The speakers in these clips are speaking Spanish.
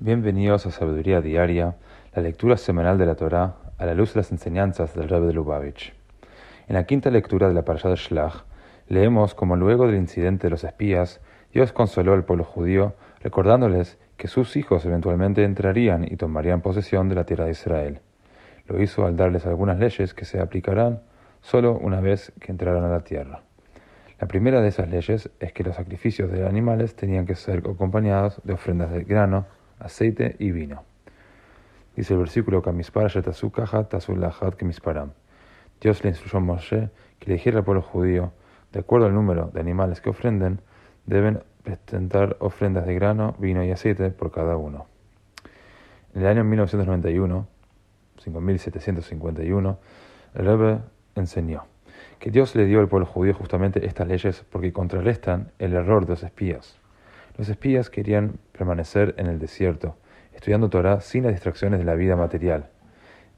Bienvenidos a Sabiduría Diaria, la lectura semanal de la Torá a la luz de las enseñanzas del Rebbe de Lubavitch. En la quinta lectura de la Parashá Shlach, leemos como luego del incidente de los espías, Dios consoló al pueblo judío recordándoles que sus hijos eventualmente entrarían y tomarían posesión de la tierra de Israel. Lo hizo al darles algunas leyes que se aplicarán solo una vez que entraran a la tierra. La primera de esas leyes es que los sacrificios de animales tenían que ser acompañados de ofrendas de grano, aceite y vino. Dice el versículo que Dios le instruyó a Moshe que le dijera al pueblo judío, de acuerdo al número de animales que ofrenden, deben presentar ofrendas de grano, vino y aceite por cada uno. En el año 1991, 5751, el Rebbe enseñó que Dios le dio al pueblo judío justamente estas leyes porque contrarrestan el error de los espías. Los espías querían permanecer en el desierto, estudiando Torah sin las distracciones de la vida material.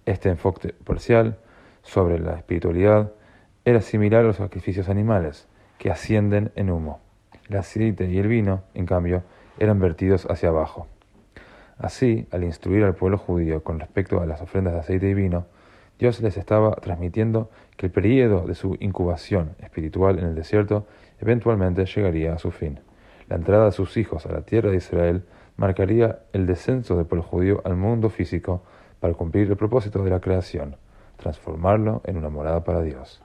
Este enfoque parcial sobre la espiritualidad era similar a los sacrificios animales, que ascienden en humo. El aceite y el vino, en cambio, eran vertidos hacia abajo. Así, al instruir al pueblo judío con respecto a las ofrendas de aceite y vino, Dios les estaba transmitiendo que el período de su incubación espiritual en el desierto eventualmente llegaría a su fin. La entrada de sus hijos a la tierra de Israel marcaría el descenso del pueblo judío al mundo físico para cumplir el propósito de la creación, transformarlo en una morada para Dios.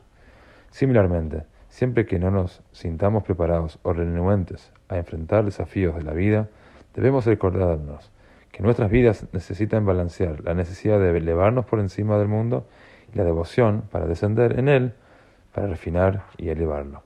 Similarmente, siempre que no nos sintamos preparados o renuentes a enfrentar desafíos de la vida, debemos recordarnos que nuestras vidas necesitan balancear la necesidad de elevarnos por encima del mundo y la devoción para descender en él, para refinar y elevarlo.